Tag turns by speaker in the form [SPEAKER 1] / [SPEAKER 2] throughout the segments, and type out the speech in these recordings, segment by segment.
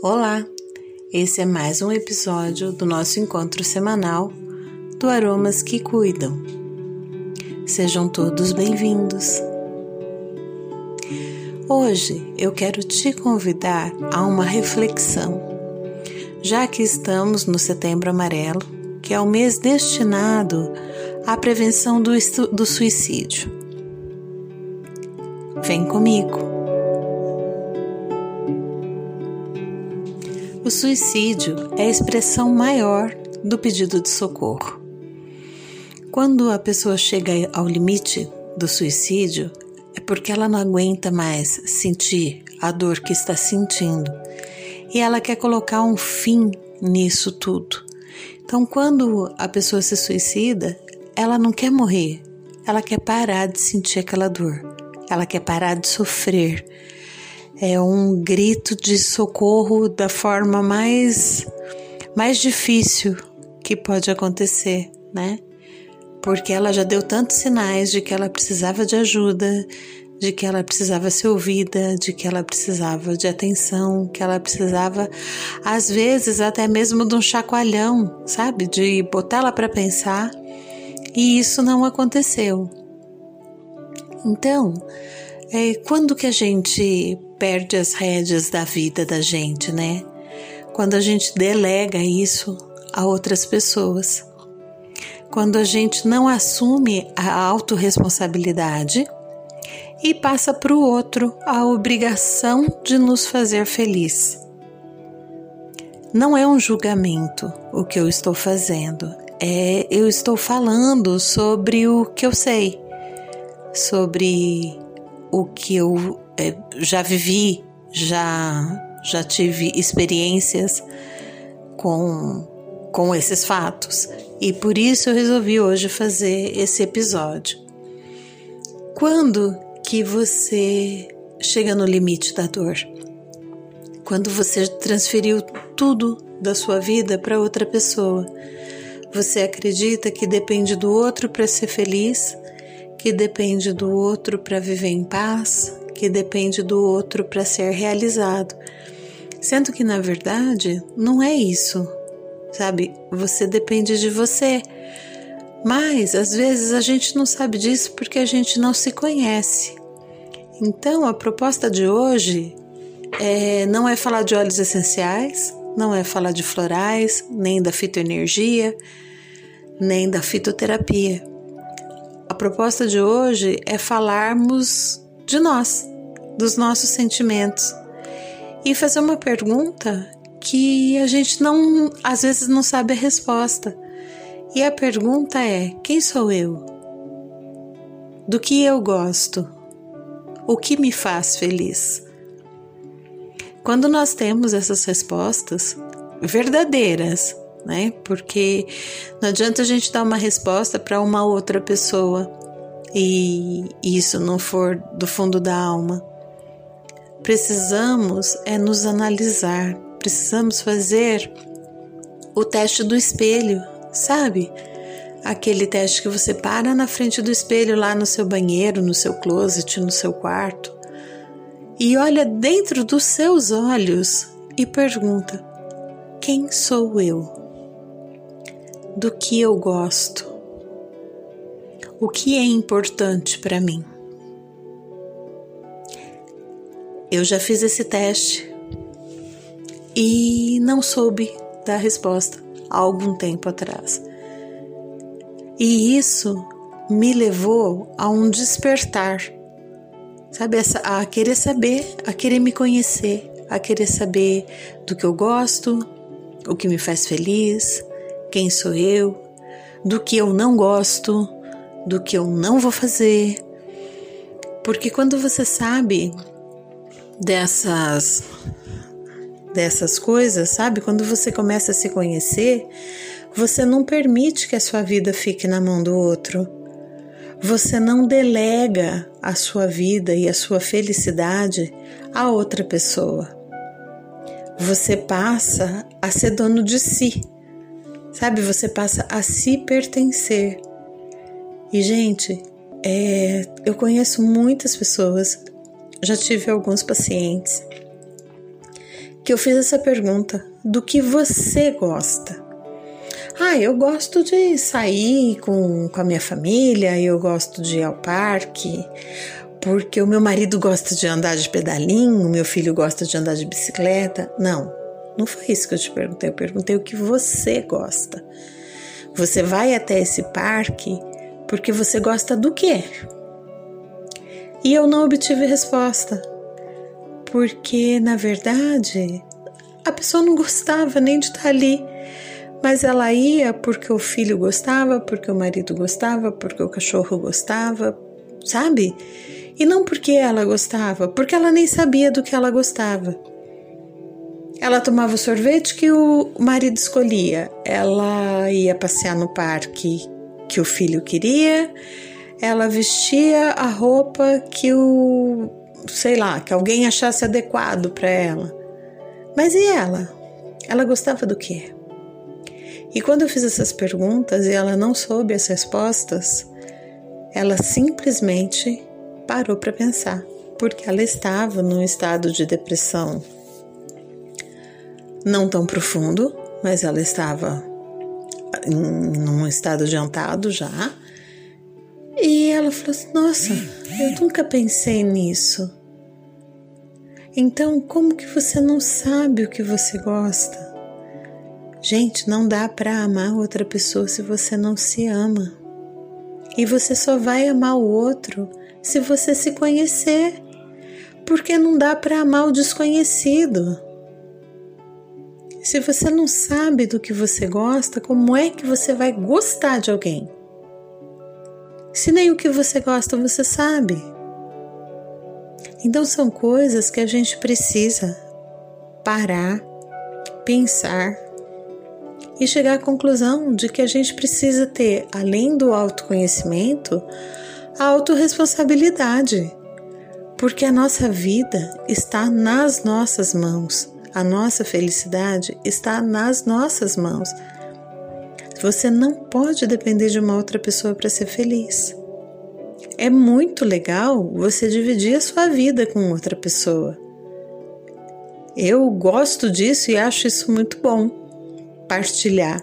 [SPEAKER 1] Olá! Esse é mais um episódio do nosso encontro semanal do Aromas que Cuidam. Sejam todos bem-vindos. Hoje eu quero te convidar a uma reflexão, já que estamos no Setembro Amarelo, que é o mês destinado à prevenção do, do suicídio. Vem comigo! O suicídio é a expressão maior do pedido de socorro. Quando a pessoa chega ao limite do suicídio, é porque ela não aguenta mais sentir a dor que está sentindo e ela quer colocar um fim nisso tudo. Então, quando a pessoa se suicida, ela não quer morrer, ela quer parar de sentir aquela dor, ela quer parar de sofrer é um grito de socorro da forma mais mais difícil que pode acontecer, né? Porque ela já deu tantos sinais de que ela precisava de ajuda, de que ela precisava ser ouvida, de que ela precisava de atenção, que ela precisava, às vezes, até mesmo de um chacoalhão, sabe? De botar ela para pensar. E isso não aconteceu. Então, é, quando que a gente perde as rédeas da vida da gente, né? Quando a gente delega isso a outras pessoas. Quando a gente não assume a autorresponsabilidade e passa para o outro a obrigação de nos fazer feliz. Não é um julgamento o que eu estou fazendo, é eu estou falando sobre o que eu sei, sobre o que eu é, já vivi, já já tive experiências com com esses fatos e por isso eu resolvi hoje fazer esse episódio. Quando que você chega no limite da dor? Quando você transferiu tudo da sua vida para outra pessoa. Você acredita que depende do outro para ser feliz que depende do outro para viver em paz, que depende do outro para ser realizado. Sendo que na verdade não é isso, sabe? Você depende de você. Mas às vezes a gente não sabe disso porque a gente não se conhece. Então a proposta de hoje é, não é falar de óleos essenciais, não é falar de florais, nem da fitoenergia, nem da fitoterapia a proposta de hoje é falarmos de nós, dos nossos sentimentos e fazer uma pergunta que a gente não, às vezes não sabe a resposta. E a pergunta é: quem sou eu? Do que eu gosto? O que me faz feliz? Quando nós temos essas respostas verdadeiras, né? Porque não adianta a gente dar uma resposta para uma outra pessoa e isso não for do fundo da alma. Precisamos é nos analisar, precisamos fazer o teste do espelho, sabe? Aquele teste que você para na frente do espelho lá no seu banheiro, no seu closet, no seu quarto e olha dentro dos seus olhos e pergunta: quem sou eu? do que eu gosto, o que é importante para mim. Eu já fiz esse teste e não soube dar resposta há algum tempo atrás. E isso me levou a um despertar, sabe, a querer saber, a querer me conhecer, a querer saber do que eu gosto, o que me faz feliz, quem sou eu, do que eu não gosto, do que eu não vou fazer. Porque quando você sabe dessas dessas coisas, sabe? Quando você começa a se conhecer, você não permite que a sua vida fique na mão do outro. Você não delega a sua vida e a sua felicidade a outra pessoa. Você passa a ser dono de si Sabe, você passa a se pertencer. E, gente, é, eu conheço muitas pessoas, já tive alguns pacientes que eu fiz essa pergunta: do que você gosta? Ah, eu gosto de sair com, com a minha família, eu gosto de ir ao parque, porque o meu marido gosta de andar de pedalinho, meu filho gosta de andar de bicicleta. Não, não foi isso que eu te perguntei. Eu perguntei o que você gosta. Você vai até esse parque porque você gosta do quê? E eu não obtive resposta, porque na verdade a pessoa não gostava nem de estar ali, mas ela ia porque o filho gostava, porque o marido gostava, porque o cachorro gostava, sabe? E não porque ela gostava, porque ela nem sabia do que ela gostava. Ela tomava o sorvete que o marido escolhia, ela ia passear no parque que o filho queria, ela vestia a roupa que o, sei lá, que alguém achasse adequado para ela. Mas e ela? Ela gostava do quê? E quando eu fiz essas perguntas e ela não soube as respostas, ela simplesmente parou para pensar, porque ela estava num estado de depressão não tão profundo, mas ela estava em um estado adiantado já e ela falou assim: Nossa, eu nunca pensei nisso. Então, como que você não sabe o que você gosta? Gente, não dá para amar outra pessoa se você não se ama. E você só vai amar o outro se você se conhecer. Porque não dá para amar o desconhecido. Se você não sabe do que você gosta, como é que você vai gostar de alguém? se nem o que você gosta você sabe? Então são coisas que a gente precisa parar, pensar e chegar à conclusão de que a gente precisa ter, além do autoconhecimento, a autorresponsabilidade. Porque a nossa vida está nas nossas mãos, a nossa felicidade está nas nossas mãos. Você não pode depender de uma outra pessoa para ser feliz. É muito legal você dividir a sua vida com outra pessoa. Eu gosto disso e acho isso muito bom, partilhar.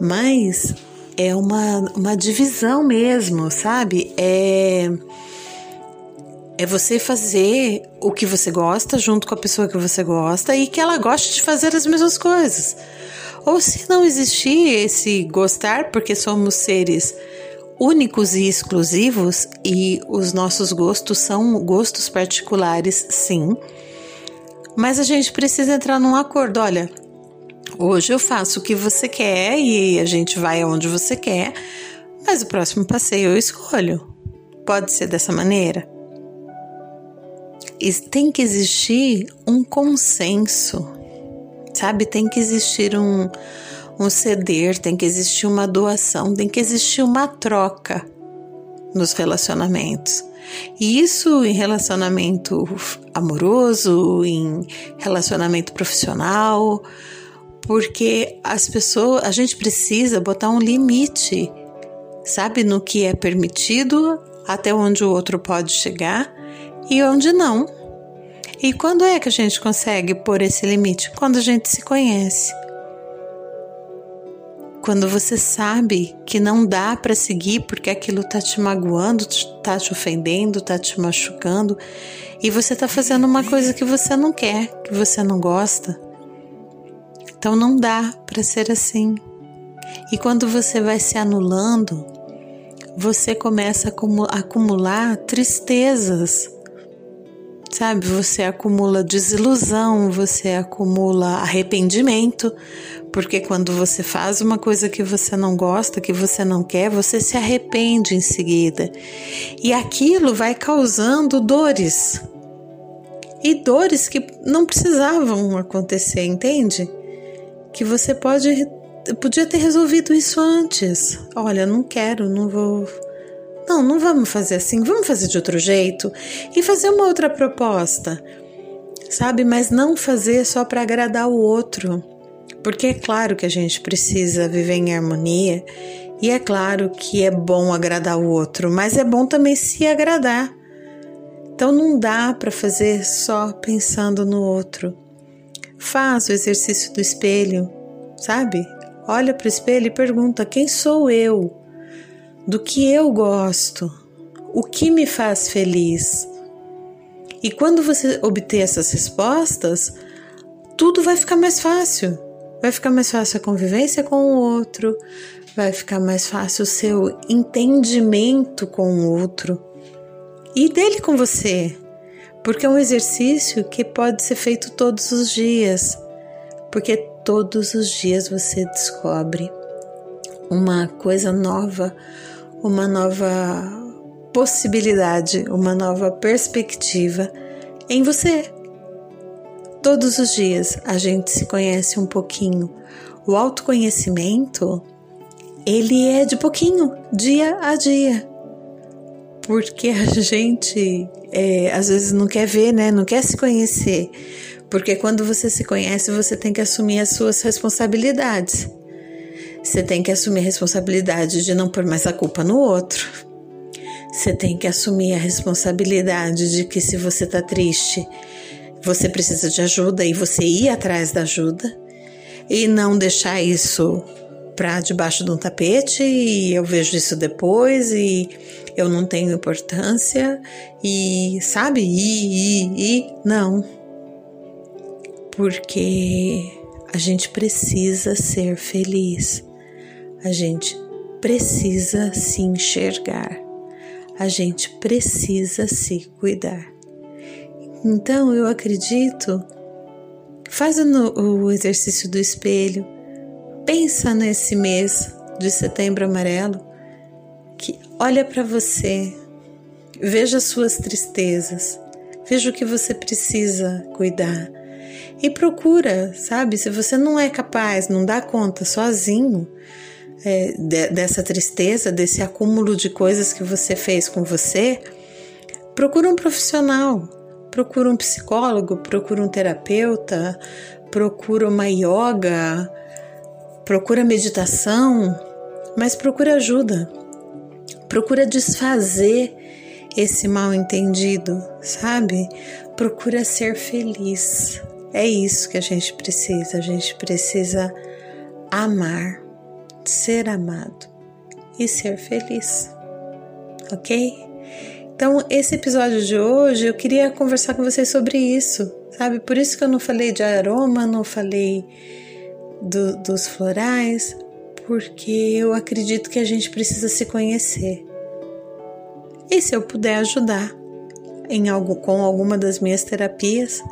[SPEAKER 1] Mas é uma, uma divisão mesmo, sabe? É, é você fazer o que você gosta junto com a pessoa que você gosta e que ela goste de fazer as mesmas coisas. Ou se não existir esse gostar, porque somos seres únicos e exclusivos e os nossos gostos são gostos particulares, sim. Mas a gente precisa entrar num acordo. Olha, hoje eu faço o que você quer e a gente vai aonde você quer, mas o próximo passeio eu escolho. Pode ser dessa maneira? Tem que existir um consenso sabe? Tem que existir um, um ceder, tem que existir uma doação, tem que existir uma troca nos relacionamentos. E isso em relacionamento amoroso, em relacionamento profissional, porque as pessoas, a gente precisa botar um limite, sabe, no que é permitido, até onde o outro pode chegar e onde não. E quando é que a gente consegue pôr esse limite? Quando a gente se conhece. Quando você sabe que não dá para seguir porque aquilo tá te magoando, tá te ofendendo, tá te machucando e você tá fazendo uma coisa que você não quer, que você não gosta. Então não dá para ser assim. E quando você vai se anulando, você começa a acumular tristezas Sabe, você acumula desilusão, você acumula arrependimento, porque quando você faz uma coisa que você não gosta, que você não quer, você se arrepende em seguida. E aquilo vai causando dores. E dores que não precisavam acontecer, entende? Que você pode podia ter resolvido isso antes. Olha, não quero, não vou não, não vamos fazer assim, vamos fazer de outro jeito e fazer uma outra proposta, sabe? Mas não fazer só para agradar o outro, porque é claro que a gente precisa viver em harmonia e é claro que é bom agradar o outro, mas é bom também se agradar. Então não dá para fazer só pensando no outro. Faz o exercício do espelho, sabe? Olha para o espelho e pergunta: quem sou eu? Do que eu gosto? O que me faz feliz? E quando você obter essas respostas, tudo vai ficar mais fácil. Vai ficar mais fácil a convivência com o outro, vai ficar mais fácil o seu entendimento com o outro e dele com você, porque é um exercício que pode ser feito todos os dias, porque todos os dias você descobre uma coisa nova, uma nova possibilidade, uma nova perspectiva em você. Todos os dias a gente se conhece um pouquinho. O autoconhecimento, ele é de pouquinho, dia a dia. Porque a gente é, às vezes não quer ver, né? Não quer se conhecer. Porque quando você se conhece, você tem que assumir as suas responsabilidades. Você tem que assumir a responsabilidade de não pôr mais a culpa no outro. Você tem que assumir a responsabilidade de que se você tá triste, você precisa de ajuda e você ir atrás da ajuda. E não deixar isso para debaixo de um tapete e eu vejo isso depois e eu não tenho importância e sabe e, e, e não. Porque a gente precisa ser feliz a gente precisa se enxergar a gente precisa se cuidar então eu acredito faz o, o exercício do espelho pensa nesse mês de setembro amarelo, que olha para você, veja suas tristezas, veja o que você precisa cuidar e procura, sabe? Se você não é capaz, não dá conta sozinho é, de, dessa tristeza, desse acúmulo de coisas que você fez com você, procura um profissional, procura um psicólogo, procura um terapeuta, procura uma yoga procura meditação, mas procura ajuda. Procura desfazer esse mal entendido, sabe? Procura ser feliz. É isso que a gente precisa. A gente precisa amar, ser amado e ser feliz. Ok? Então, esse episódio de hoje eu queria conversar com vocês sobre isso, sabe? Por isso que eu não falei de aroma, não falei do, dos florais, porque eu acredito que a gente precisa se conhecer. E se eu puder ajudar em algo com alguma das minhas terapias,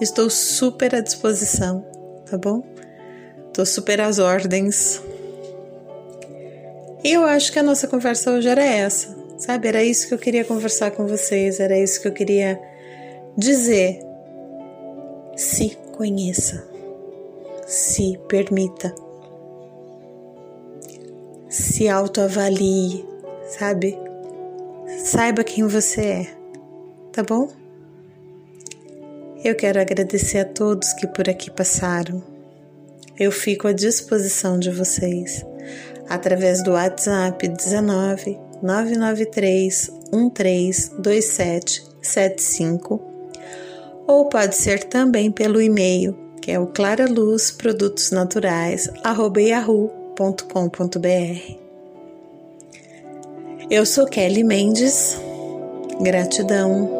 [SPEAKER 1] estou super à disposição, tá bom? Estou super às ordens. E eu acho que a nossa conversa hoje era essa, sabe? Era isso que eu queria conversar com vocês, era isso que eu queria dizer. Se conheça se permita, se autoavalie, sabe? Saiba quem você é, tá bom? Eu quero agradecer a todos que por aqui passaram. Eu fico à disposição de vocês através do WhatsApp 19 993 132775 ou pode ser também pelo e-mail que é o claraluzprodutos.naturais@yahoo.com.br. Eu sou Kelly Mendes. Gratidão.